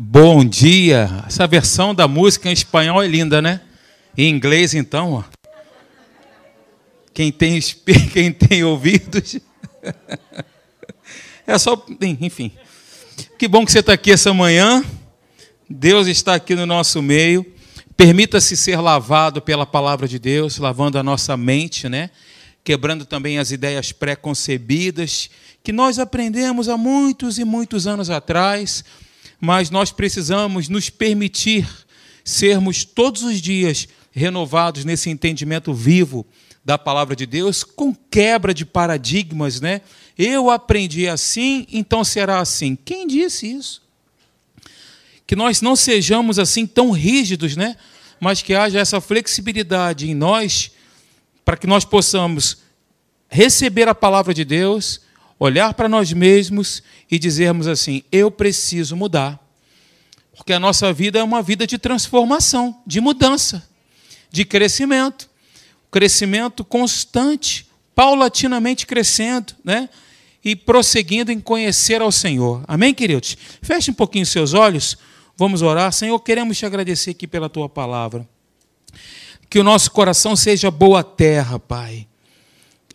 Bom dia. Essa versão da música em espanhol é linda, né? Em inglês, então, ó. Quem tem, quem tem ouvidos. É só. Enfim. Que bom que você está aqui essa manhã. Deus está aqui no nosso meio. Permita-se ser lavado pela palavra de Deus, lavando a nossa mente, né? Quebrando também as ideias pré-concebidas que nós aprendemos há muitos e muitos anos atrás mas nós precisamos nos permitir sermos todos os dias renovados nesse entendimento vivo da palavra de Deus, com quebra de paradigmas, né? Eu aprendi assim, então será assim. Quem disse isso? Que nós não sejamos assim tão rígidos, né? Mas que haja essa flexibilidade em nós para que nós possamos receber a palavra de Deus, olhar para nós mesmos e dizermos assim: eu preciso mudar. Porque a nossa vida é uma vida de transformação, de mudança, de crescimento. Crescimento constante, paulatinamente crescendo, né? E prosseguindo em conhecer ao Senhor. Amém, queridos? Feche um pouquinho seus olhos, vamos orar. Senhor, queremos te agradecer aqui pela tua palavra. Que o nosso coração seja boa terra, Pai.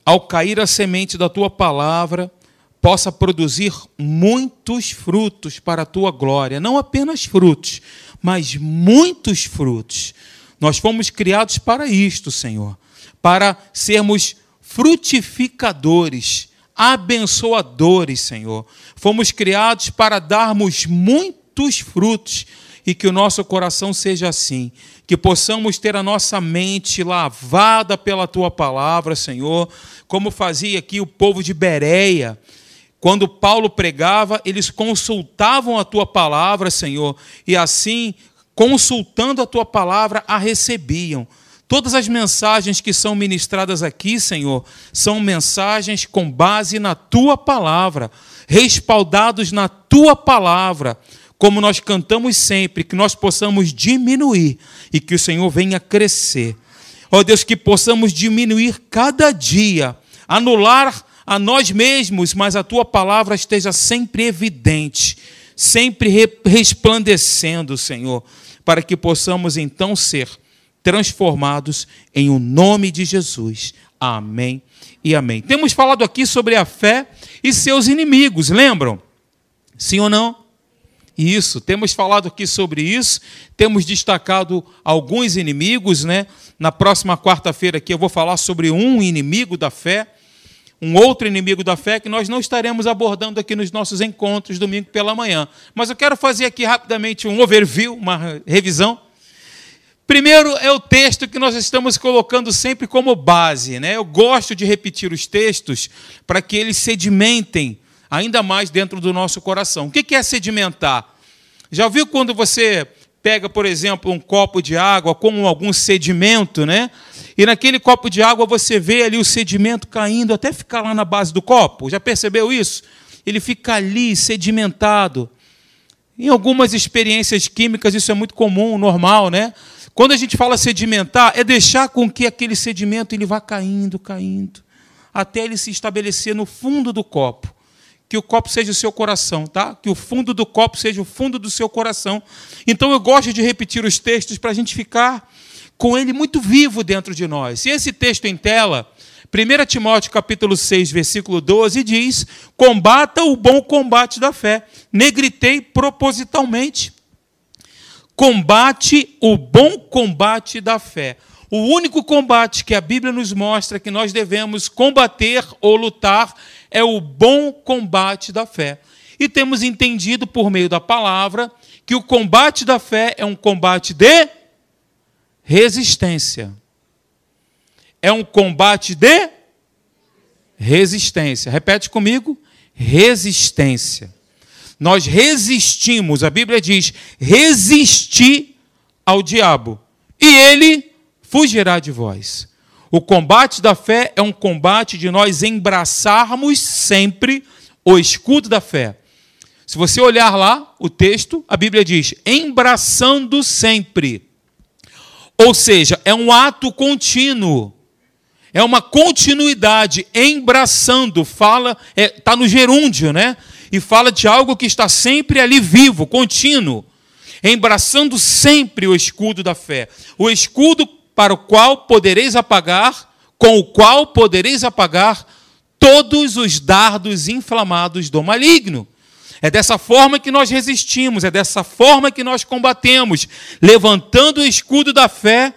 Ao cair a semente da tua palavra, possa produzir muitos frutos para a tua glória, não apenas frutos, mas muitos frutos. Nós fomos criados para isto, Senhor, para sermos frutificadores, abençoadores, Senhor. Fomos criados para darmos muitos frutos e que o nosso coração seja assim, que possamos ter a nossa mente lavada pela tua palavra, Senhor, como fazia aqui o povo de Bereia, quando Paulo pregava, eles consultavam a tua palavra, Senhor, e assim, consultando a tua palavra, a recebiam. Todas as mensagens que são ministradas aqui, Senhor, são mensagens com base na tua palavra, respaldados na tua palavra. Como nós cantamos sempre, que nós possamos diminuir e que o Senhor venha crescer. Ó oh, Deus, que possamos diminuir cada dia, anular a nós mesmos, mas a tua palavra esteja sempre evidente, sempre resplandecendo, Senhor, para que possamos então ser transformados em o nome de Jesus. Amém e amém. Temos falado aqui sobre a fé e seus inimigos, lembram? Sim ou não? Isso, temos falado aqui sobre isso, temos destacado alguns inimigos, né? Na próxima quarta-feira aqui eu vou falar sobre um inimigo da fé um outro inimigo da fé que nós não estaremos abordando aqui nos nossos encontros domingo pela manhã. Mas eu quero fazer aqui rapidamente um overview, uma revisão. Primeiro é o texto que nós estamos colocando sempre como base. Né? Eu gosto de repetir os textos para que eles sedimentem ainda mais dentro do nosso coração. O que é sedimentar? Já viu quando você pega, por exemplo, um copo de água com algum sedimento, né? E naquele copo de água você vê ali o sedimento caindo até ficar lá na base do copo. Já percebeu isso? Ele fica ali sedimentado. Em algumas experiências químicas isso é muito comum, normal, né? Quando a gente fala sedimentar, é deixar com que aquele sedimento ele vá caindo, caindo, até ele se estabelecer no fundo do copo que o copo seja o seu coração, tá? Que o fundo do copo seja o fundo do seu coração. Então eu gosto de repetir os textos para a gente ficar com ele muito vivo dentro de nós. E esse texto em tela, 1 Timóteo capítulo 6, versículo 12, diz: Combata o bom combate da fé. Negritei propositalmente. Combate o bom combate da fé. O único combate que a Bíblia nos mostra que nós devemos combater ou lutar é o bom combate da fé. E temos entendido por meio da palavra que o combate da fé é um combate de resistência. É um combate de resistência. Repete comigo: resistência. Nós resistimos, a Bíblia diz: resistir ao diabo, e ele fugirá de vós. O combate da fé é um combate de nós embraçarmos sempre o escudo da fé. Se você olhar lá o texto, a Bíblia diz: embraçando sempre. Ou seja, é um ato contínuo. É uma continuidade, embraçando, fala, está é, tá no gerúndio, né? E fala de algo que está sempre ali vivo, contínuo. embraçando sempre o escudo da fé, o escudo para o qual podereis apagar, com o qual podereis apagar todos os dardos inflamados do maligno. É dessa forma que nós resistimos, é dessa forma que nós combatemos, levantando o escudo da fé,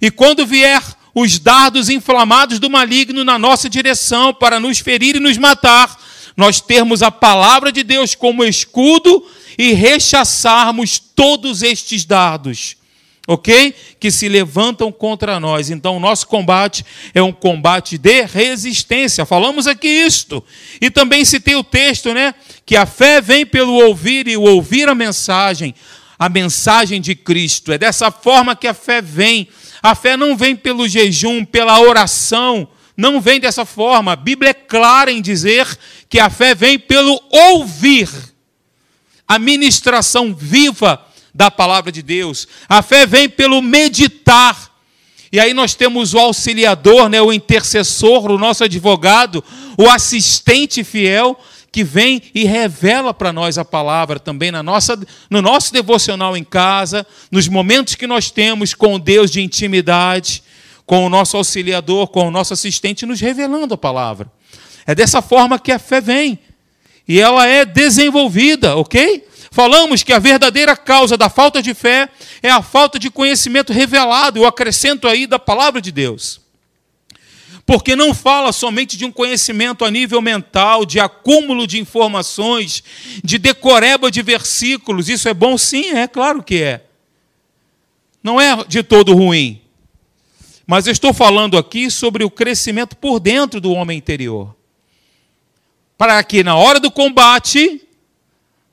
e quando vier os dardos inflamados do maligno na nossa direção para nos ferir e nos matar, nós termos a palavra de Deus como escudo e rechaçarmos todos estes dardos, ok? Que se levantam contra nós. Então, o nosso combate é um combate de resistência. Falamos aqui isto. E também citei o texto, né? Que a fé vem pelo ouvir e o ouvir a mensagem, a mensagem de Cristo. É dessa forma que a fé vem. A fé não vem pelo jejum, pela oração, não vem dessa forma. A Bíblia é clara em dizer que a fé vem pelo ouvir a ministração viva da palavra de Deus. A fé vem pelo meditar. E aí nós temos o auxiliador, né, o intercessor, o nosso advogado, o assistente fiel que vem e revela para nós a palavra também na nossa, no nosso devocional em casa, nos momentos que nós temos com Deus de intimidade, com o nosso auxiliador, com o nosso assistente, nos revelando a palavra. É dessa forma que a fé vem. E ela é desenvolvida, ok? Falamos que a verdadeira causa da falta de fé é a falta de conhecimento revelado, eu acrescento aí da palavra de Deus. Porque não fala somente de um conhecimento a nível mental, de acúmulo de informações, de decoreba de versículos. Isso é bom? Sim, é claro que é. Não é de todo ruim. Mas eu estou falando aqui sobre o crescimento por dentro do homem interior. Para que na hora do combate,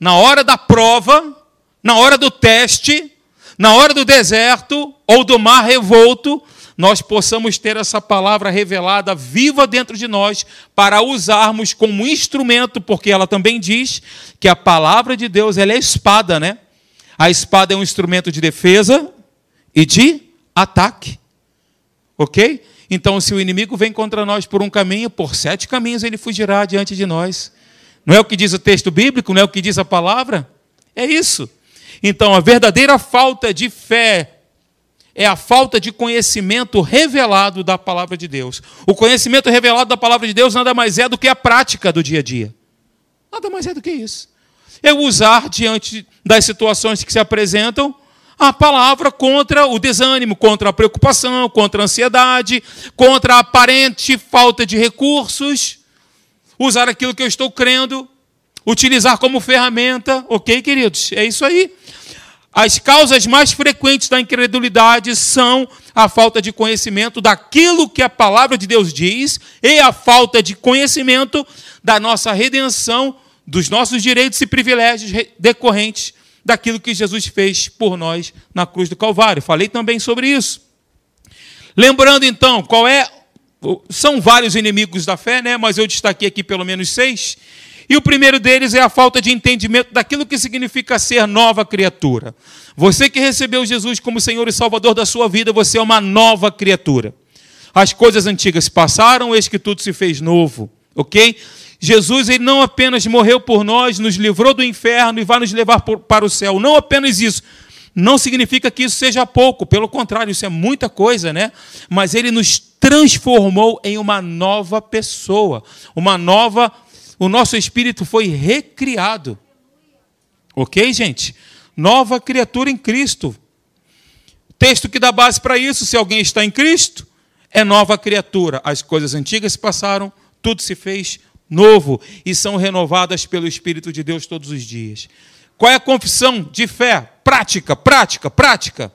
na hora da prova, na hora do teste, na hora do deserto ou do mar revolto, nós possamos ter essa palavra revelada viva dentro de nós para usarmos como instrumento, porque ela também diz que a palavra de Deus ela é espada, né? A espada é um instrumento de defesa e de ataque. Ok? Então, se o inimigo vem contra nós por um caminho, por sete caminhos ele fugirá diante de nós. Não é o que diz o texto bíblico, não é o que diz a palavra? É isso. Então, a verdadeira falta de fé é a falta de conhecimento revelado da palavra de Deus. O conhecimento revelado da palavra de Deus nada mais é do que a prática do dia a dia. Nada mais é do que isso. É usar diante das situações que se apresentam a palavra contra o desânimo, contra a preocupação, contra a ansiedade, contra a aparente falta de recursos. Usar aquilo que eu estou crendo, utilizar como ferramenta, ok, queridos? É isso aí. As causas mais frequentes da incredulidade são a falta de conhecimento daquilo que a palavra de Deus diz e a falta de conhecimento da nossa redenção, dos nossos direitos e privilégios decorrentes daquilo que Jesus fez por nós na cruz do Calvário. Falei também sobre isso. Lembrando então, qual é. São vários inimigos da fé, né? mas eu destaquei aqui pelo menos seis. E o primeiro deles é a falta de entendimento daquilo que significa ser nova criatura. Você que recebeu Jesus como Senhor e Salvador da sua vida, você é uma nova criatura. As coisas antigas passaram, eis que tudo se fez novo, ok? Jesus ele não apenas morreu por nós, nos livrou do inferno e vai nos levar para o céu. Não apenas isso. Não significa que isso seja pouco, pelo contrário, isso é muita coisa, né? Mas ele nos transformou em uma nova pessoa, uma nova. O nosso espírito foi recriado. Ok, gente? Nova criatura em Cristo. Texto que dá base para isso: se alguém está em Cristo, é nova criatura. As coisas antigas se passaram, tudo se fez novo e são renovadas pelo Espírito de Deus todos os dias. Qual é a confissão de fé? Prática, prática, prática.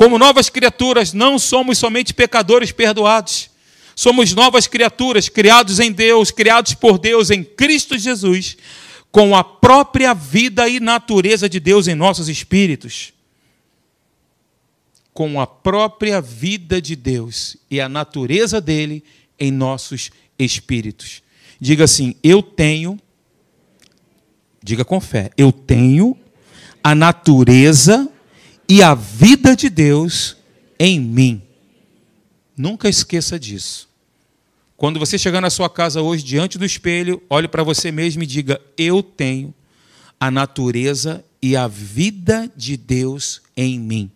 Como novas criaturas, não somos somente pecadores perdoados. Somos novas criaturas, criados em Deus, criados por Deus em Cristo Jesus, com a própria vida e natureza de Deus em nossos espíritos. Com a própria vida de Deus e a natureza dele em nossos espíritos. Diga assim: Eu tenho, diga com fé, eu tenho a natureza e a vida de Deus em mim. Nunca esqueça disso. Quando você chegar na sua casa hoje, diante do espelho, olhe para você mesmo e diga: Eu tenho a natureza e a vida de Deus em mim.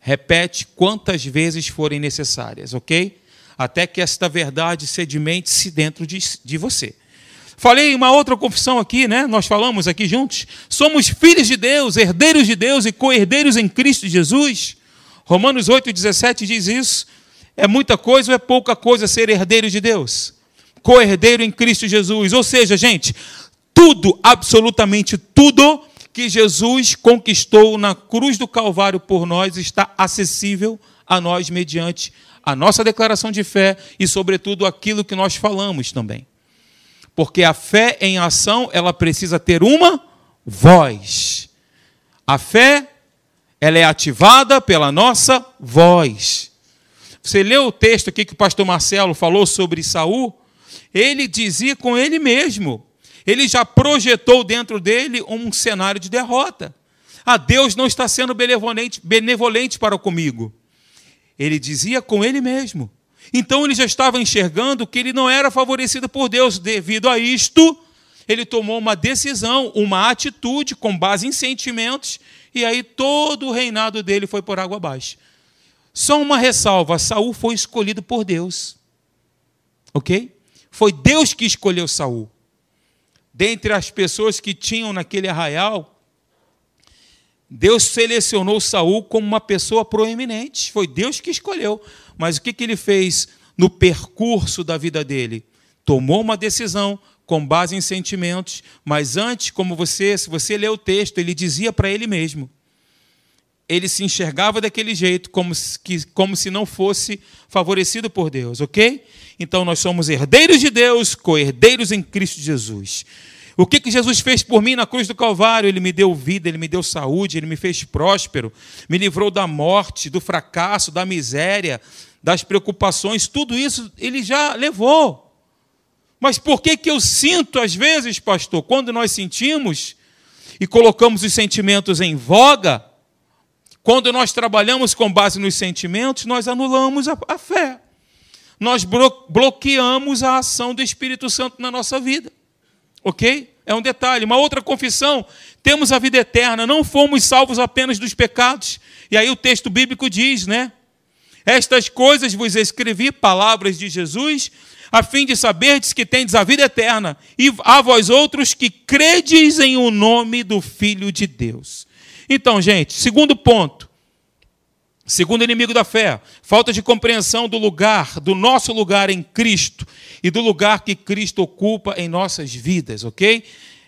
Repete quantas vezes forem necessárias, ok? Até que esta verdade sedimente-se dentro de, de você. Falei uma outra confissão aqui, né? Nós falamos aqui juntos. Somos filhos de Deus, herdeiros de Deus e co-herdeiros em Cristo Jesus. Romanos 8,17 diz isso. É muita coisa ou é pouca coisa ser herdeiro de Deus? Co-herdeiro em Cristo Jesus. Ou seja, gente, tudo, absolutamente tudo que Jesus conquistou na cruz do Calvário por nós está acessível a nós mediante a nossa declaração de fé e, sobretudo, aquilo que nós falamos também. Porque a fé em ação, ela precisa ter uma voz. A fé, ela é ativada pela nossa voz. Você leu o texto aqui que o pastor Marcelo falou sobre Saul? Ele dizia com ele mesmo: ele já projetou dentro dele um cenário de derrota. Ah, Deus não está sendo benevolente, benevolente para comigo. Ele dizia com ele mesmo. Então ele já estava enxergando que ele não era favorecido por Deus. Devido a isto, ele tomou uma decisão, uma atitude com base em sentimentos, e aí todo o reinado dele foi por água abaixo. Só uma ressalva: Saul foi escolhido por Deus. Ok? Foi Deus que escolheu Saul dentre as pessoas que tinham naquele arraial, Deus selecionou Saul como uma pessoa proeminente. Foi Deus que escolheu. Mas o que, que ele fez no percurso da vida dele? Tomou uma decisão com base em sentimentos, mas antes, como você, se você ler o texto, ele dizia para ele mesmo. Ele se enxergava daquele jeito, como se, como se não fosse favorecido por Deus, ok? Então nós somos herdeiros de Deus, co-herdeiros em Cristo Jesus. O que, que Jesus fez por mim na cruz do Calvário? Ele me deu vida, ele me deu saúde, ele me fez próspero, me livrou da morte, do fracasso, da miséria, das preocupações, tudo isso ele já levou. Mas por que, que eu sinto, às vezes, pastor, quando nós sentimos e colocamos os sentimentos em voga, quando nós trabalhamos com base nos sentimentos, nós anulamos a, a fé. Nós bloqueamos a ação do Espírito Santo na nossa vida. Ok? É um detalhe. Uma outra confissão: temos a vida eterna, não fomos salvos apenas dos pecados. E aí o texto bíblico diz, né? Estas coisas vos escrevi, palavras de Jesus, a fim de saberdes que tendes a vida eterna, e a vós outros que credes em o nome do Filho de Deus. Então, gente, segundo ponto, Segundo inimigo da fé, falta de compreensão do lugar, do nosso lugar em Cristo e do lugar que Cristo ocupa em nossas vidas, ok?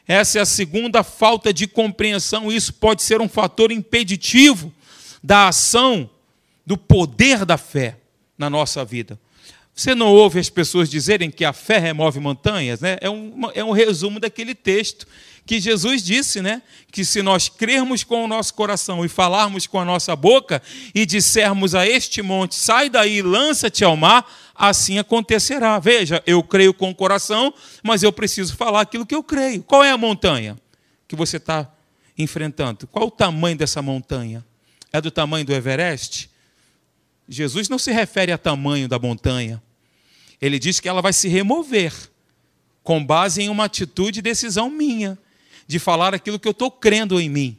Essa é a segunda falta de compreensão. Isso pode ser um fator impeditivo da ação, do poder da fé na nossa vida. Você não ouve as pessoas dizerem que a fé remove montanhas? Né? É, um, é um resumo daquele texto que Jesus disse, né? Que se nós crermos com o nosso coração e falarmos com a nossa boca e dissermos a este monte, sai daí, lança-te ao mar, assim acontecerá. Veja, eu creio com o coração, mas eu preciso falar aquilo que eu creio. Qual é a montanha que você está enfrentando? Qual o tamanho dessa montanha? É do tamanho do Everest? Jesus não se refere a tamanho da montanha. Ele diz que ela vai se remover com base em uma atitude e decisão minha de falar aquilo que eu estou crendo em mim,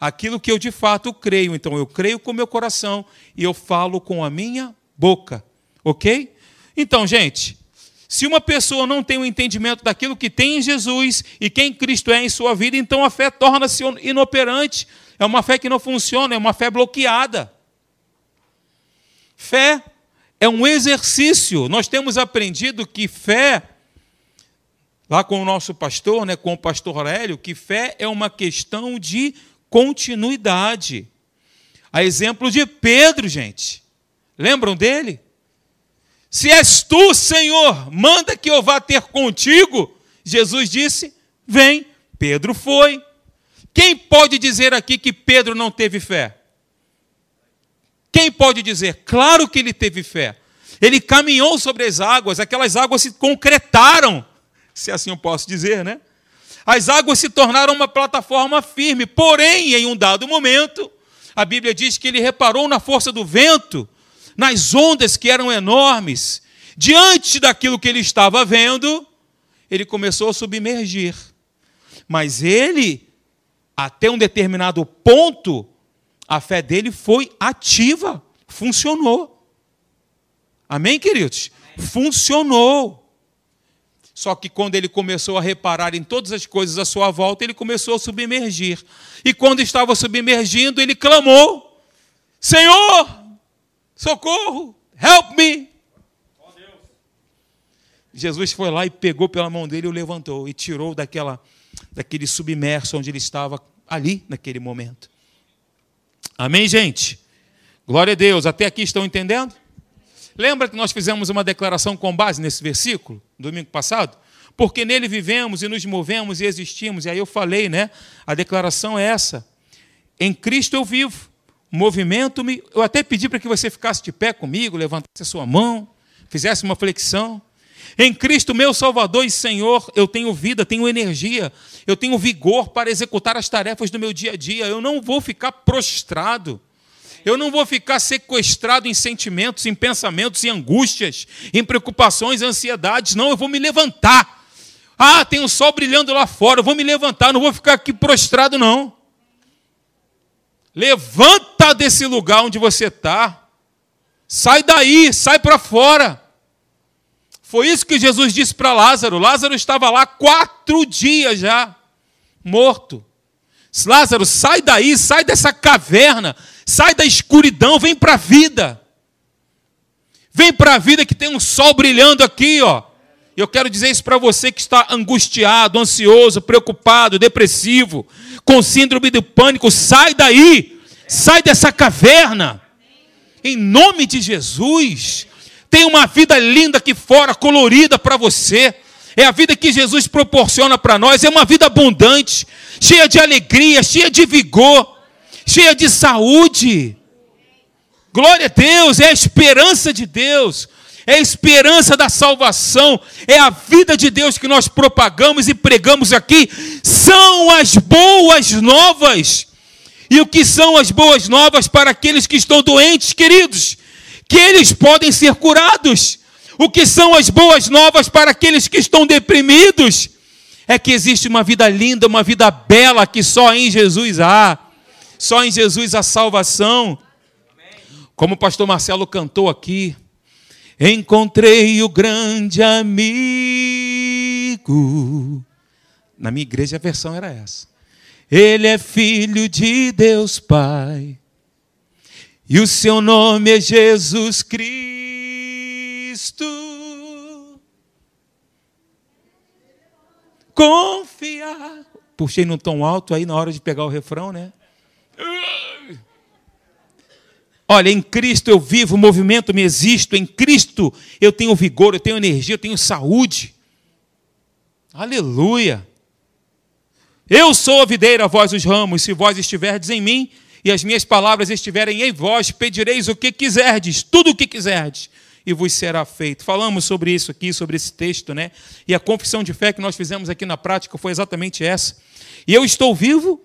aquilo que eu de fato creio. Então eu creio com meu coração e eu falo com a minha boca, ok? Então, gente, se uma pessoa não tem o um entendimento daquilo que tem em Jesus e quem Cristo é em sua vida, então a fé torna-se inoperante. É uma fé que não funciona, é uma fé bloqueada. Fé é um exercício. Nós temos aprendido que fé lá com o nosso pastor, né, com o pastor Aurélio, que fé é uma questão de continuidade. A exemplo de Pedro, gente. Lembram dele? Se és tu, Senhor, manda que eu vá ter contigo. Jesus disse: Vem. Pedro foi. Quem pode dizer aqui que Pedro não teve fé? Quem pode dizer? Claro que ele teve fé. Ele caminhou sobre as águas, aquelas águas se concretaram se assim eu posso dizer, né? As águas se tornaram uma plataforma firme, porém, em um dado momento, a Bíblia diz que ele reparou na força do vento, nas ondas que eram enormes. Diante daquilo que ele estava vendo, ele começou a submergir. Mas ele até um determinado ponto, a fé dele foi ativa, funcionou. Amém, queridos? Funcionou. Só que quando ele começou a reparar em todas as coisas à sua volta, ele começou a submergir. E quando estava submergindo, ele clamou: Senhor, socorro, help me. Jesus foi lá e pegou pela mão dele e o levantou e tirou daquela, daquele submerso onde ele estava ali naquele momento. Amém, gente? Glória a Deus. Até aqui estão entendendo? Lembra que nós fizemos uma declaração com base nesse versículo, domingo passado? Porque nele vivemos e nos movemos e existimos. E aí eu falei, né? A declaração é essa. Em Cristo eu vivo. Movimento-me. Eu até pedi para que você ficasse de pé comigo, levantasse a sua mão, fizesse uma flexão. Em Cristo, meu Salvador e Senhor, eu tenho vida, tenho energia, eu tenho vigor para executar as tarefas do meu dia a dia. Eu não vou ficar prostrado. Eu não vou ficar sequestrado em sentimentos, em pensamentos, em angústias, em preocupações, ansiedades. Não, eu vou me levantar. Ah, tem um sol brilhando lá fora, eu vou me levantar, não vou ficar aqui prostrado, não. Levanta desse lugar onde você está. Sai daí, sai para fora. Foi isso que Jesus disse para Lázaro. Lázaro estava lá quatro dias já, morto. Lázaro, sai daí, sai dessa caverna, sai da escuridão, vem para a vida. Vem para a vida que tem um sol brilhando aqui, ó. Eu quero dizer isso para você que está angustiado, ansioso, preocupado, depressivo, com síndrome do pânico. Sai daí, sai dessa caverna. Em nome de Jesus. Tem uma vida linda aqui fora, colorida para você. É a vida que Jesus proporciona para nós. É uma vida abundante, cheia de alegria, cheia de vigor, cheia de saúde. Glória a Deus, é a esperança de Deus, é a esperança da salvação, é a vida de Deus que nós propagamos e pregamos aqui. São as boas novas. E o que são as boas novas para aqueles que estão doentes, queridos? Que eles podem ser curados. O que são as boas novas para aqueles que estão deprimidos? É que existe uma vida linda, uma vida bela que só em Jesus há. Só em Jesus há salvação. Como o pastor Marcelo cantou aqui, encontrei o grande amigo. Na minha igreja a versão era essa. Ele é filho de Deus Pai e o seu nome é Jesus Cristo. Confiar. Puxei num tom alto aí na hora de pegar o refrão, né? Olha, em Cristo eu vivo, movimento me existo, em Cristo eu tenho vigor, eu tenho energia, eu tenho saúde. Aleluia. Eu sou a videira, vós os ramos, se vós estiverdes em mim e as minhas palavras estiverem em vós, pedireis o que quiserdes, tudo o que quiserdes, e vos será feito. Falamos sobre isso aqui, sobre esse texto, né? E a confissão de fé que nós fizemos aqui na prática foi exatamente essa. E eu estou vivo,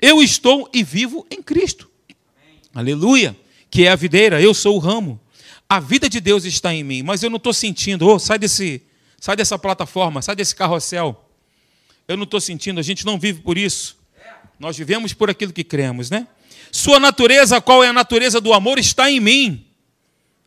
eu estou e vivo em Cristo. Amém. Aleluia. Que é a videira, eu sou o ramo. A vida de Deus está em mim, mas eu não estou sentindo, oh, sai desse, sai dessa plataforma, sai desse carrossel. Eu não estou sentindo, a gente não vive por isso. Nós vivemos por aquilo que cremos, né? Sua natureza, qual é a natureza do amor, está em mim.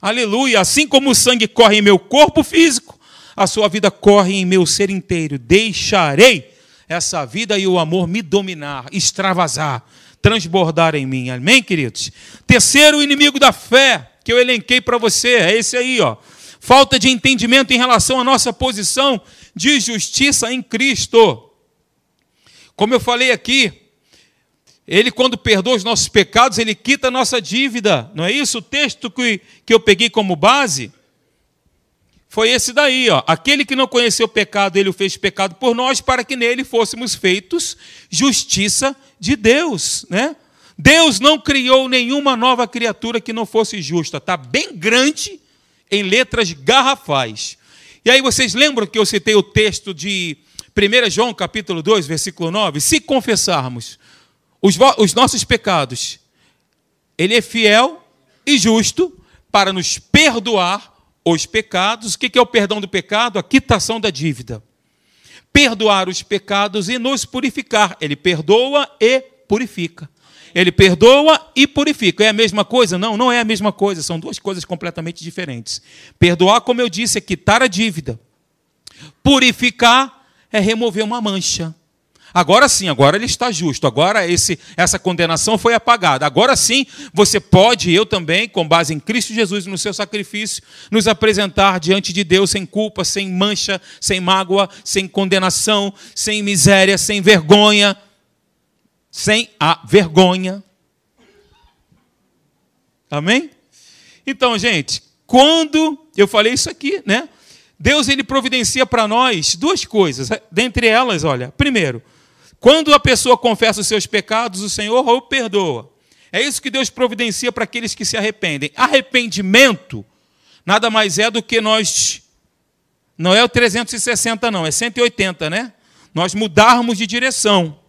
Aleluia. Assim como o sangue corre em meu corpo físico, a sua vida corre em meu ser inteiro. Deixarei essa vida e o amor me dominar, extravasar, transbordar em mim. Amém, queridos? Terceiro inimigo da fé que eu elenquei para você é esse aí, ó. Falta de entendimento em relação à nossa posição de justiça em Cristo. Como eu falei aqui, ele, quando perdoa os nossos pecados, ele quita a nossa dívida. Não é isso? O texto que, que eu peguei como base foi esse daí. Ó. Aquele que não conheceu o pecado, ele o fez pecado por nós, para que nele fôssemos feitos justiça de Deus. Né? Deus não criou nenhuma nova criatura que não fosse justa. Está bem grande em letras garrafais. E aí vocês lembram que eu citei o texto de 1 João capítulo 2, versículo 9? Se confessarmos os, os nossos pecados, Ele é fiel e justo para nos perdoar os pecados. O que é o perdão do pecado? A quitação da dívida. perdoar os pecados e nos purificar. Ele perdoa e purifica. Ele perdoa e purifica. É a mesma coisa? Não, não é a mesma coisa. São duas coisas completamente diferentes. Perdoar, como eu disse, é quitar a dívida. Purificar é remover uma mancha. Agora sim, agora ele está justo. Agora esse, essa condenação foi apagada. Agora sim, você pode, eu também, com base em Cristo Jesus no seu sacrifício, nos apresentar diante de Deus sem culpa, sem mancha, sem mágoa, sem condenação, sem miséria, sem vergonha, sem a vergonha. Amém? Então, gente, quando eu falei isso aqui, né? Deus ele providencia para nós duas coisas. Dentre elas, olha, primeiro, quando a pessoa confessa os seus pecados, o Senhor o perdoa. É isso que Deus providencia para aqueles que se arrependem. Arrependimento nada mais é do que nós. Não é o 360, não, é 180, né? Nós mudarmos de direção.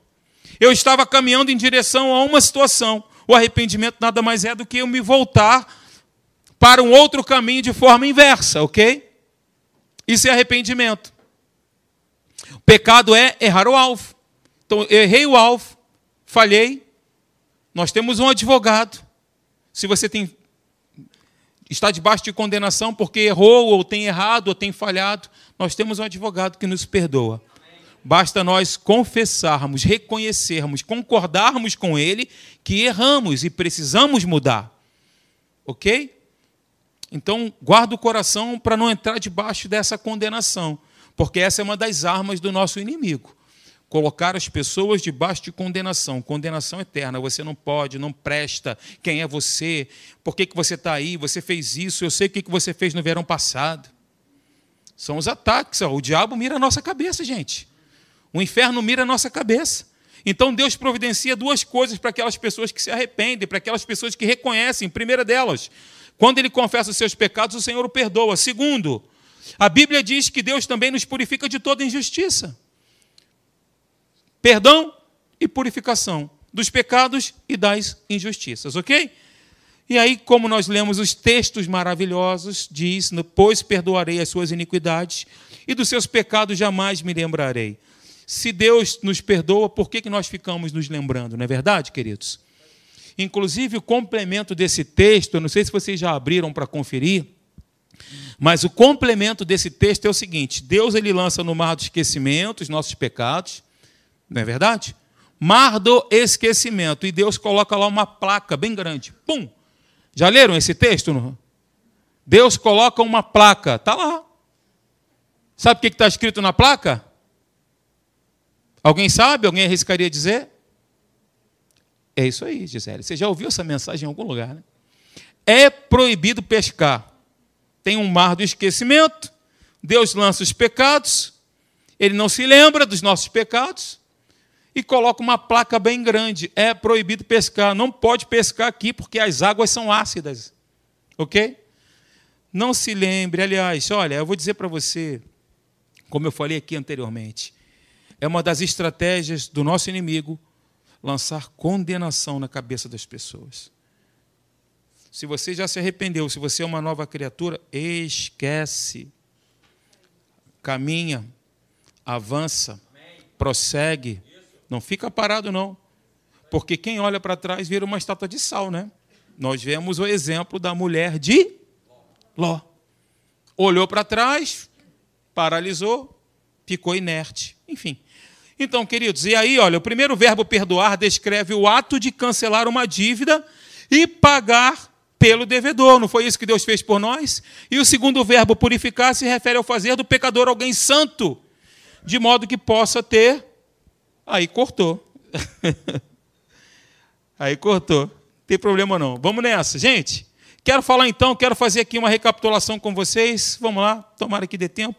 Eu estava caminhando em direção a uma situação. O arrependimento nada mais é do que eu me voltar para um outro caminho de forma inversa, ok? Isso é arrependimento. O pecado é errar o alvo. Então, errei o alvo, falhei. Nós temos um advogado. Se você tem está debaixo de condenação porque errou, ou tem errado, ou tem falhado, nós temos um advogado que nos perdoa. Basta nós confessarmos, reconhecermos, concordarmos com ele que erramos e precisamos mudar. Ok? Então, guarda o coração para não entrar debaixo dessa condenação, porque essa é uma das armas do nosso inimigo colocar as pessoas debaixo de condenação, condenação eterna. Você não pode, não presta. Quem é você? Por que, que você está aí? Você fez isso? Eu sei o que, que você fez no verão passado. São os ataques. O diabo mira a nossa cabeça, gente. O inferno mira a nossa cabeça. Então Deus providencia duas coisas para aquelas pessoas que se arrependem, para aquelas pessoas que reconhecem. Primeira delas, quando ele confessa os seus pecados, o Senhor o perdoa. Segundo, a Bíblia diz que Deus também nos purifica de toda injustiça perdão e purificação dos pecados e das injustiças, ok? E aí, como nós lemos os textos maravilhosos, diz: Pois perdoarei as suas iniquidades e dos seus pecados jamais me lembrarei. Se Deus nos perdoa, por que, que nós ficamos nos lembrando, não é verdade, queridos? Inclusive, o complemento desse texto, eu não sei se vocês já abriram para conferir, mas o complemento desse texto é o seguinte: Deus ele lança no mar do esquecimento os nossos pecados, não é verdade? Mar do esquecimento. E Deus coloca lá uma placa bem grande. Pum! Já leram esse texto? Deus coloca uma placa. Está lá. Sabe o que está escrito na placa? Alguém sabe? Alguém arriscaria dizer? É isso aí, Gisele. Você já ouviu essa mensagem em algum lugar, né? É proibido pescar. Tem um mar do esquecimento. Deus lança os pecados. Ele não se lembra dos nossos pecados e coloca uma placa bem grande: é proibido pescar, não pode pescar aqui porque as águas são ácidas. Ok? Não se lembre, aliás, olha, eu vou dizer para você, como eu falei aqui anteriormente, é uma das estratégias do nosso inimigo lançar condenação na cabeça das pessoas. Se você já se arrependeu, se você é uma nova criatura, esquece. Caminha, avança, prossegue não fica parado, não. Porque quem olha para trás vira uma estátua de sal, né? Nós vemos o exemplo da mulher de Ló. Olhou para trás, paralisou, ficou inerte. Enfim. Então, queridos, e aí, olha, o primeiro verbo perdoar descreve o ato de cancelar uma dívida e pagar pelo devedor. Não foi isso que Deus fez por nós? E o segundo verbo purificar se refere ao fazer do pecador alguém santo, de modo que possa ter Aí cortou. Aí cortou. Não tem problema não. Vamos nessa, gente. Quero falar então, quero fazer aqui uma recapitulação com vocês. Vamos lá, tomara que dê tempo.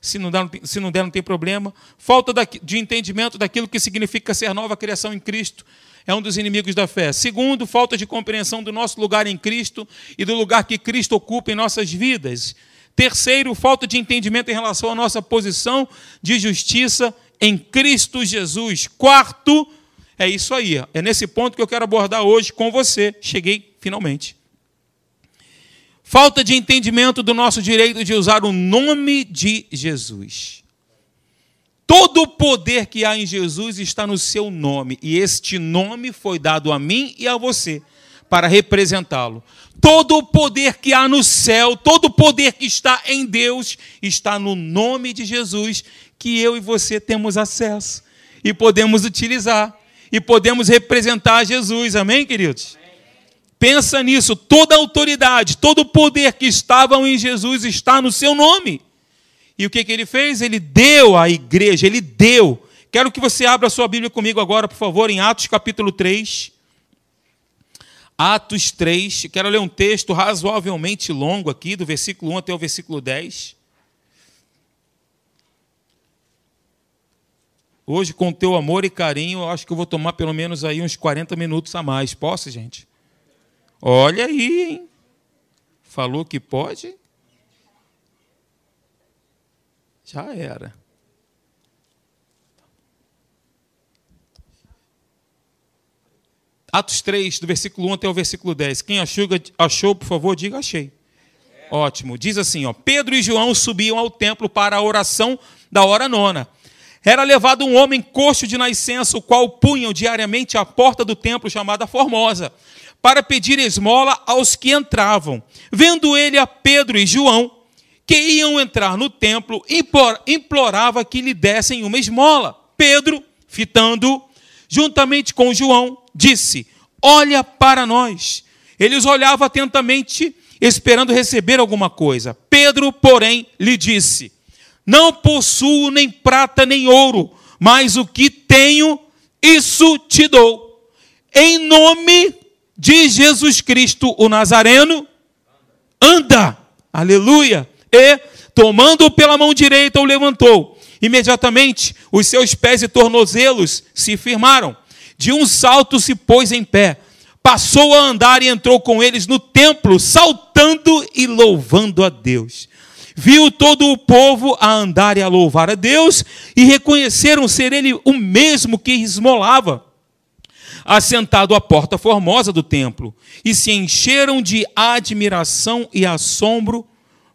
Se não, der, se não der, não tem problema. Falta de entendimento daquilo que significa ser nova criação em Cristo é um dos inimigos da fé. Segundo, falta de compreensão do nosso lugar em Cristo e do lugar que Cristo ocupa em nossas vidas. Terceiro, falta de entendimento em relação à nossa posição de justiça em Cristo Jesus. Quarto, é isso aí. É nesse ponto que eu quero abordar hoje com você. Cheguei finalmente. Falta de entendimento do nosso direito de usar o nome de Jesus. Todo o poder que há em Jesus está no seu nome, e este nome foi dado a mim e a você para representá-lo. Todo o poder que há no céu, todo o poder que está em Deus, está no nome de Jesus, que eu e você temos acesso e podemos utilizar e podemos representar Jesus. Amém, queridos? Pensa nisso, toda autoridade, todo poder que estavam em Jesus está no seu nome. E o que, que ele fez? Ele deu à igreja, ele deu. Quero que você abra sua Bíblia comigo agora, por favor, em Atos capítulo 3. Atos 3, quero ler um texto razoavelmente longo aqui, do versículo 1 até o versículo 10. Hoje, com teu amor e carinho, eu acho que eu vou tomar pelo menos aí uns 40 minutos a mais. Posso, gente? Olha aí, hein? Falou que pode? Já era. Atos 3, do versículo 1 até o versículo 10. Quem achou, achou por favor, diga achei. É. Ótimo. Diz assim, ó, Pedro e João subiam ao templo para a oração da hora nona. Era levado um homem coxo de nascença, o qual punham diariamente à porta do templo chamada Formosa, para pedir esmola aos que entravam. Vendo ele a Pedro e João, que iam entrar no templo, implorava que lhe dessem uma esmola. Pedro, fitando, juntamente com João, disse: Olha para nós. Eles olhavam atentamente, esperando receber alguma coisa. Pedro, porém, lhe disse: Não possuo nem prata nem ouro, mas o que tenho, isso te dou. Em nome de Jesus Cristo, o Nazareno, anda. Aleluia. E, tomando-o pela mão direita, o levantou. Imediatamente, os seus pés e tornozelos se firmaram de um salto se pôs em pé, passou a andar e entrou com eles no templo, saltando e louvando a Deus. Viu todo o povo a andar e a louvar a Deus, e reconheceram ser ele o mesmo que esmolava, assentado à porta formosa do templo, e se encheram de admiração e assombro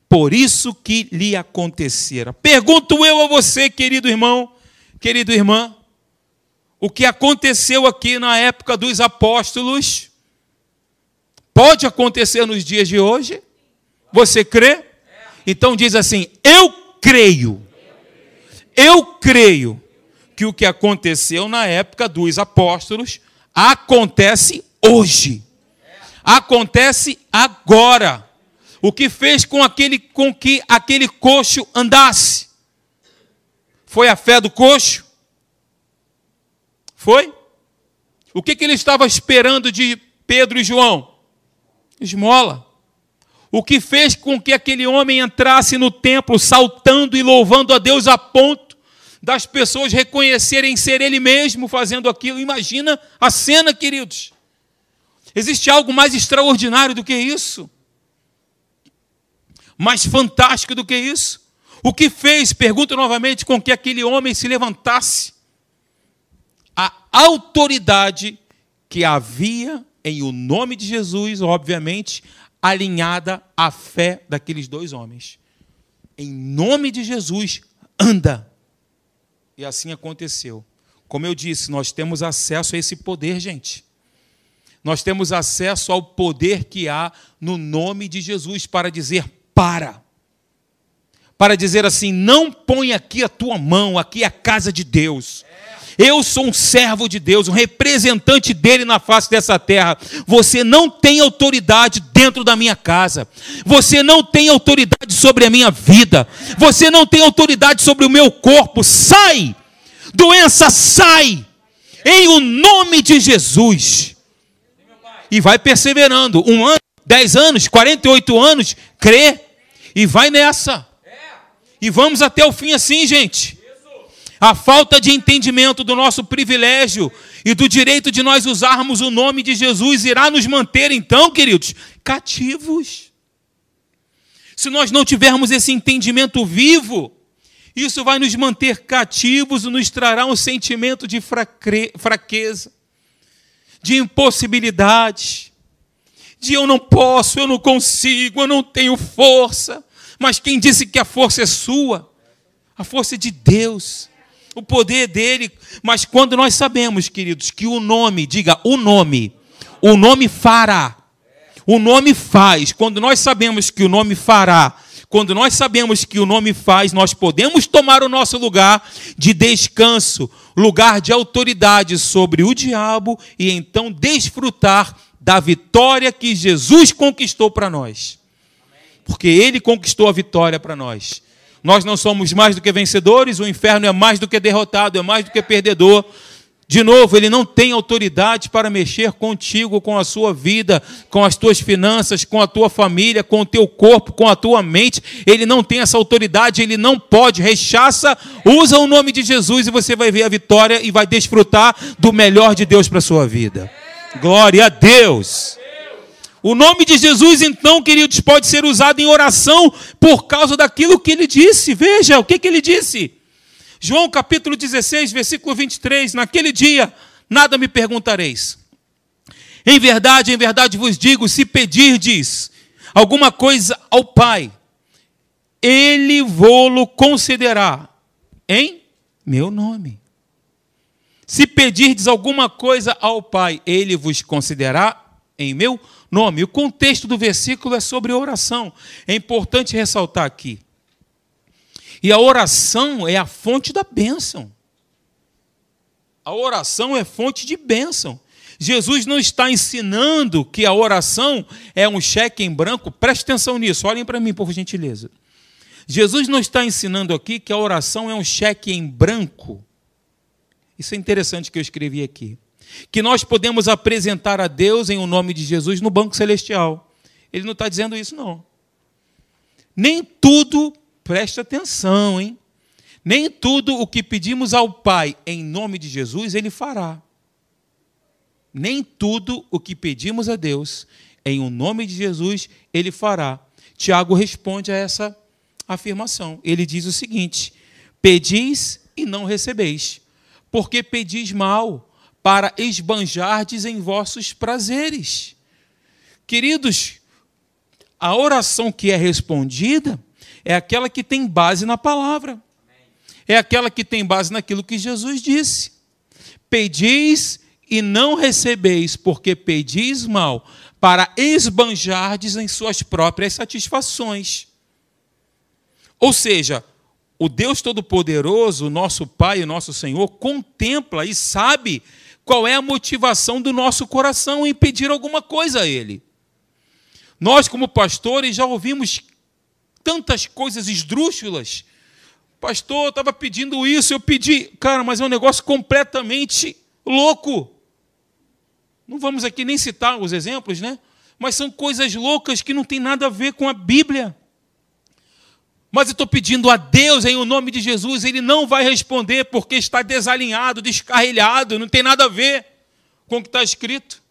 por isso que lhe acontecera. Pergunto eu a você, querido irmão, querida irmã, o que aconteceu aqui na época dos apóstolos pode acontecer nos dias de hoje? Você crê? Então diz assim: Eu creio. Eu creio que o que aconteceu na época dos apóstolos acontece hoje. Acontece agora. O que fez com aquele com que aquele coxo andasse? Foi a fé do coxo? Foi? O que, que ele estava esperando de Pedro e João? Esmola. O que fez com que aquele homem entrasse no templo saltando e louvando a Deus a ponto das pessoas reconhecerem ser ele mesmo fazendo aquilo? Imagina a cena, queridos. Existe algo mais extraordinário do que isso? Mais fantástico do que isso? O que fez, pergunto novamente, com que aquele homem se levantasse a autoridade que havia em o nome de Jesus, obviamente, alinhada à fé daqueles dois homens. Em nome de Jesus, anda. E assim aconteceu. Como eu disse, nós temos acesso a esse poder, gente. Nós temos acesso ao poder que há no nome de Jesus para dizer para. Para dizer assim: não põe aqui a tua mão, aqui é a casa de Deus. Eu sou um servo de Deus, um representante dele na face dessa terra. Você não tem autoridade dentro da minha casa. Você não tem autoridade sobre a minha vida. Você não tem autoridade sobre o meu corpo. Sai! Doença, sai! Em o nome de Jesus. E vai perseverando. Um ano, dez anos, 48 anos, crê. E vai nessa. E vamos até o fim assim, gente. A falta de entendimento do nosso privilégio e do direito de nós usarmos o nome de Jesus irá nos manter, então, queridos, cativos. Se nós não tivermos esse entendimento vivo, isso vai nos manter cativos e nos trará um sentimento de fraqueza, de impossibilidade, de eu não posso, eu não consigo, eu não tenho força. Mas quem disse que a força é sua? A força é de Deus. O poder dele. Mas quando nós sabemos, queridos, que o nome, diga o nome, o nome fará. O nome faz. Quando nós sabemos que o nome fará, quando nós sabemos que o nome faz, nós podemos tomar o nosso lugar de descanso, lugar de autoridade sobre o diabo e então desfrutar da vitória que Jesus conquistou para nós. Porque ele conquistou a vitória para nós. Nós não somos mais do que vencedores, o inferno é mais do que derrotado, é mais do que perdedor. De novo, ele não tem autoridade para mexer contigo, com a sua vida, com as tuas finanças, com a tua família, com o teu corpo, com a tua mente. Ele não tem essa autoridade, ele não pode. Rechaça, usa o nome de Jesus e você vai ver a vitória e vai desfrutar do melhor de Deus para a sua vida. Glória a Deus. O nome de Jesus, então, queridos, pode ser usado em oração por causa daquilo que ele disse. Veja o que, que ele disse. João capítulo 16, versículo 23: Naquele dia nada me perguntareis. Em verdade, em verdade vos digo: se pedirdes alguma coisa ao Pai, Ele vô-lo concederá em meu nome. Se pedirdes alguma coisa ao Pai, Ele vos concederá em meu nome. O contexto do versículo é sobre oração. É importante ressaltar aqui. E a oração é a fonte da bênção. A oração é fonte de bênção. Jesus não está ensinando que a oração é um cheque em branco. Preste atenção nisso, olhem para mim, por gentileza. Jesus não está ensinando aqui que a oração é um cheque em branco. Isso é interessante que eu escrevi aqui. Que nós podemos apresentar a Deus em o um nome de Jesus no banco celestial. Ele não está dizendo isso, não. Nem tudo Preste atenção, hein? Nem tudo o que pedimos ao Pai em nome de Jesus, Ele fará. Nem tudo o que pedimos a Deus em o nome de Jesus, Ele fará. Tiago responde a essa afirmação. Ele diz o seguinte: Pedis e não recebeis, porque pedis mal, para esbanjardes em vossos prazeres. Queridos, a oração que é respondida é aquela que tem base na palavra. É aquela que tem base naquilo que Jesus disse. Pedis e não recebeis, porque pedis mal, para esbanjardes em suas próprias satisfações. Ou seja, o Deus Todo-Poderoso, nosso Pai e nosso Senhor, contempla e sabe qual é a motivação do nosso coração em pedir alguma coisa a Ele. Nós, como pastores, já ouvimos tantas coisas esdrúxulas. Pastor, eu estava pedindo isso, eu pedi. Cara, mas é um negócio completamente louco. Não vamos aqui nem citar os exemplos, né? Mas são coisas loucas que não tem nada a ver com a Bíblia. Mas eu estou pedindo a Deus em o nome de Jesus, Ele não vai responder porque está desalinhado, descarrilhado, não tem nada a ver com o que está escrito.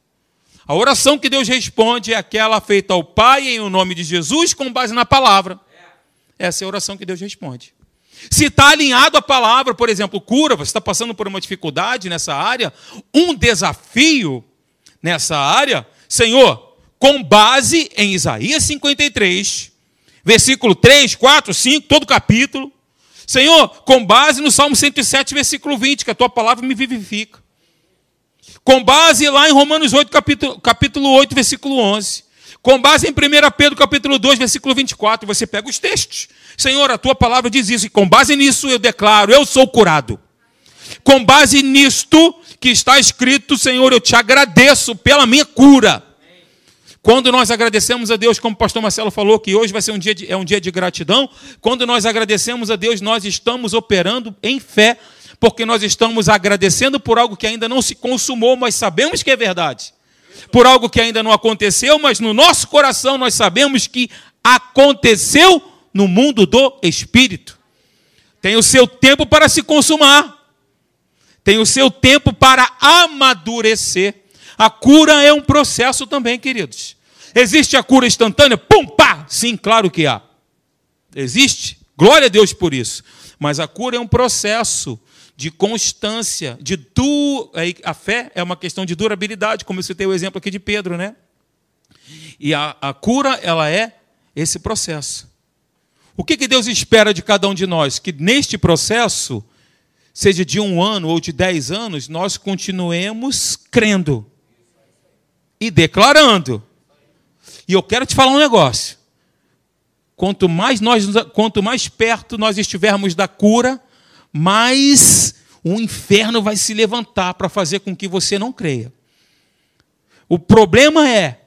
A oração que Deus responde é aquela feita ao Pai em o nome de Jesus com base na palavra. Essa é a oração que Deus responde. Se está alinhado à palavra, por exemplo, cura, você está passando por uma dificuldade nessa área, um desafio nessa área, Senhor, com base em Isaías 53, versículo 3, 4, 5, todo capítulo. Senhor, com base no Salmo 107, versículo 20, que a tua palavra me vivifica. Com base lá em Romanos 8, capítulo, capítulo 8, versículo 11. Com base em 1 Pedro capítulo 2, versículo 24, você pega os textos. Senhor, a tua palavra diz isso, e com base nisso eu declaro, eu sou curado. Com base nisto que está escrito, Senhor, eu te agradeço pela minha cura. Quando nós agradecemos a Deus, como o pastor Marcelo falou, que hoje vai ser um dia de, é um dia de gratidão, quando nós agradecemos a Deus, nós estamos operando em fé, porque nós estamos agradecendo por algo que ainda não se consumou, mas sabemos que é verdade por algo que ainda não aconteceu, mas no nosso coração nós sabemos que aconteceu no mundo do espírito. Tem o seu tempo para se consumar, tem o seu tempo para amadurecer. A cura é um processo também, queridos. Existe a cura instantânea? Pum, pá! Sim, claro que há. Existe. Glória a Deus por isso. Mas a cura é um processo de constância, de du... a fé é uma questão de durabilidade, como eu citei o exemplo aqui de Pedro, né? E a, a cura, ela é esse processo. O que, que Deus espera de cada um de nós? Que neste processo seja de um ano ou de dez anos, nós continuemos crendo e declarando. E eu quero te falar um negócio. Quanto mais nós, quanto mais perto nós estivermos da cura, mais o inferno vai se levantar para fazer com que você não creia. O problema é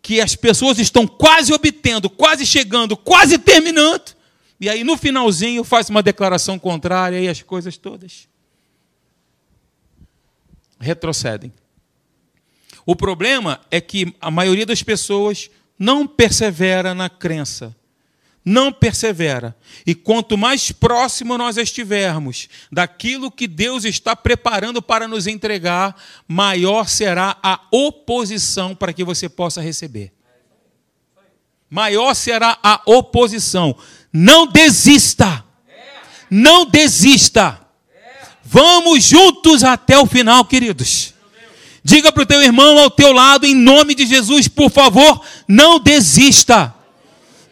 que as pessoas estão quase obtendo, quase chegando, quase terminando, e aí no finalzinho faz uma declaração contrária e as coisas todas retrocedem. O problema é que a maioria das pessoas não persevera na crença, não persevera. E quanto mais próximo nós estivermos daquilo que Deus está preparando para nos entregar, maior será a oposição para que você possa receber. Maior será a oposição. Não desista. Não desista. Vamos juntos até o final, queridos. Diga para o teu irmão ao teu lado, em nome de Jesus, por favor, não desista.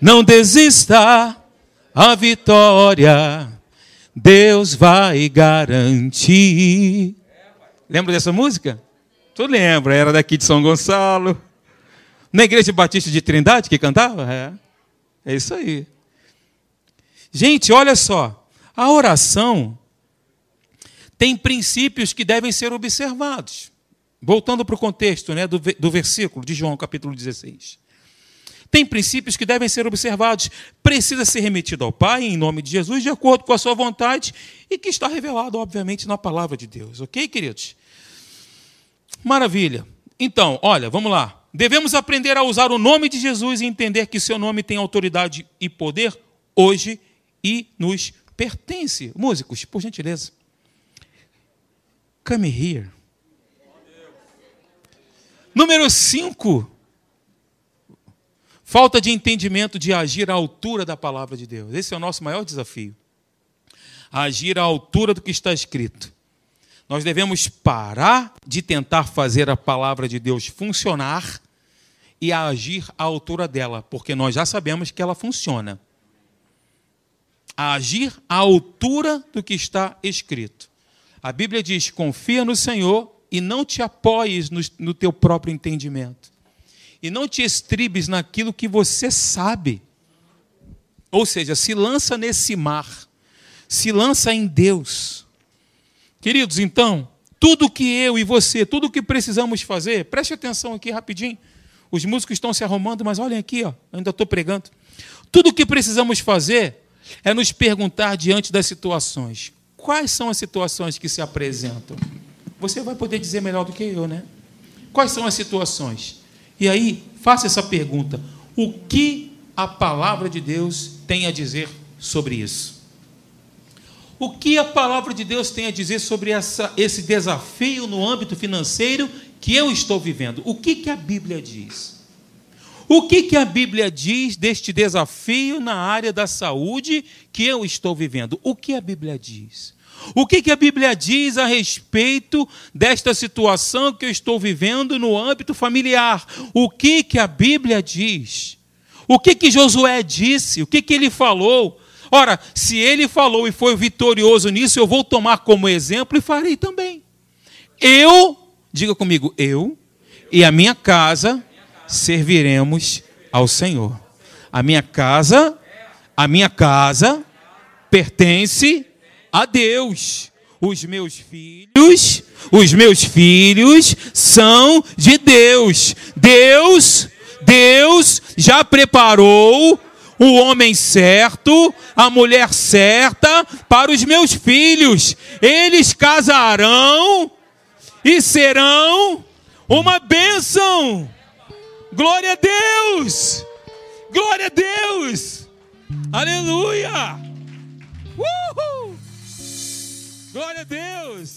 Não desista a vitória. Deus vai garantir. Lembra dessa música? Tu lembra? Era daqui de São Gonçalo. Na igreja batista de Trindade que cantava? É. É isso aí. Gente, olha só. A oração tem princípios que devem ser observados. Voltando para o contexto né, do, do versículo de João, capítulo 16. Tem princípios que devem ser observados. Precisa ser remetido ao Pai, em nome de Jesus, de acordo com a sua vontade, e que está revelado, obviamente, na palavra de Deus. Ok, queridos? Maravilha. Então, olha, vamos lá. Devemos aprender a usar o nome de Jesus e entender que seu nome tem autoridade e poder hoje e nos pertence. Músicos, por gentileza. Come here. Número 5. Falta de entendimento de agir à altura da palavra de Deus. Esse é o nosso maior desafio. Agir à altura do que está escrito. Nós devemos parar de tentar fazer a palavra de Deus funcionar e agir à altura dela, porque nós já sabemos que ela funciona. Agir à altura do que está escrito. A Bíblia diz: confia no Senhor e não te apoies no, no teu próprio entendimento. E não te estribes naquilo que você sabe. Ou seja, se lança nesse mar, se lança em Deus. Queridos, então, tudo que eu e você, tudo que precisamos fazer, preste atenção aqui rapidinho. Os músicos estão se arrumando, mas olhem aqui, ó, ainda estou pregando. Tudo que precisamos fazer é nos perguntar diante das situações: quais são as situações que se apresentam? Você vai poder dizer melhor do que eu, né? Quais são as situações? E aí, faça essa pergunta: o que a palavra de Deus tem a dizer sobre isso? O que a palavra de Deus tem a dizer sobre essa, esse desafio no âmbito financeiro que eu estou vivendo? O que, que a Bíblia diz? O que, que a Bíblia diz deste desafio na área da saúde que eu estou vivendo? O que a Bíblia diz? O que, que a Bíblia diz a respeito desta situação que eu estou vivendo no âmbito familiar? O que, que a Bíblia diz? O que, que Josué disse? O que, que ele falou? Ora, se ele falou e foi vitorioso nisso, eu vou tomar como exemplo e farei também. Eu, diga comigo, eu e a minha casa serviremos ao Senhor. A minha casa, a minha casa pertence a Deus. Os meus filhos, os meus filhos são de Deus. Deus, Deus já preparou o homem certo, a mulher certa para os meus filhos. Eles casarão e serão uma bênção. Glória a Deus! Glória a Deus! Aleluia! Uhul! Glória a Deus!